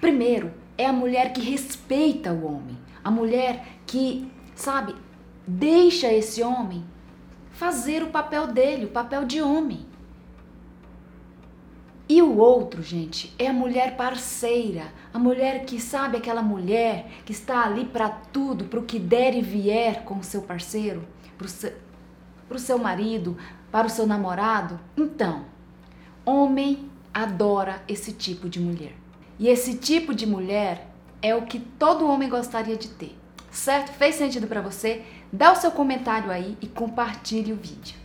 Primeiro, é a mulher que respeita o homem, a mulher que, sabe, deixa esse homem fazer o papel dele, o papel de homem. E o outro, gente, é a mulher parceira, a mulher que sabe aquela mulher que está ali para tudo, para o que der e vier com o seu parceiro, para o seu, seu marido, para o seu namorado. Então, homem adora esse tipo de mulher. E esse tipo de mulher é o que todo homem gostaria de ter. Certo? Fez sentido para você? Dá o seu comentário aí e compartilhe o vídeo.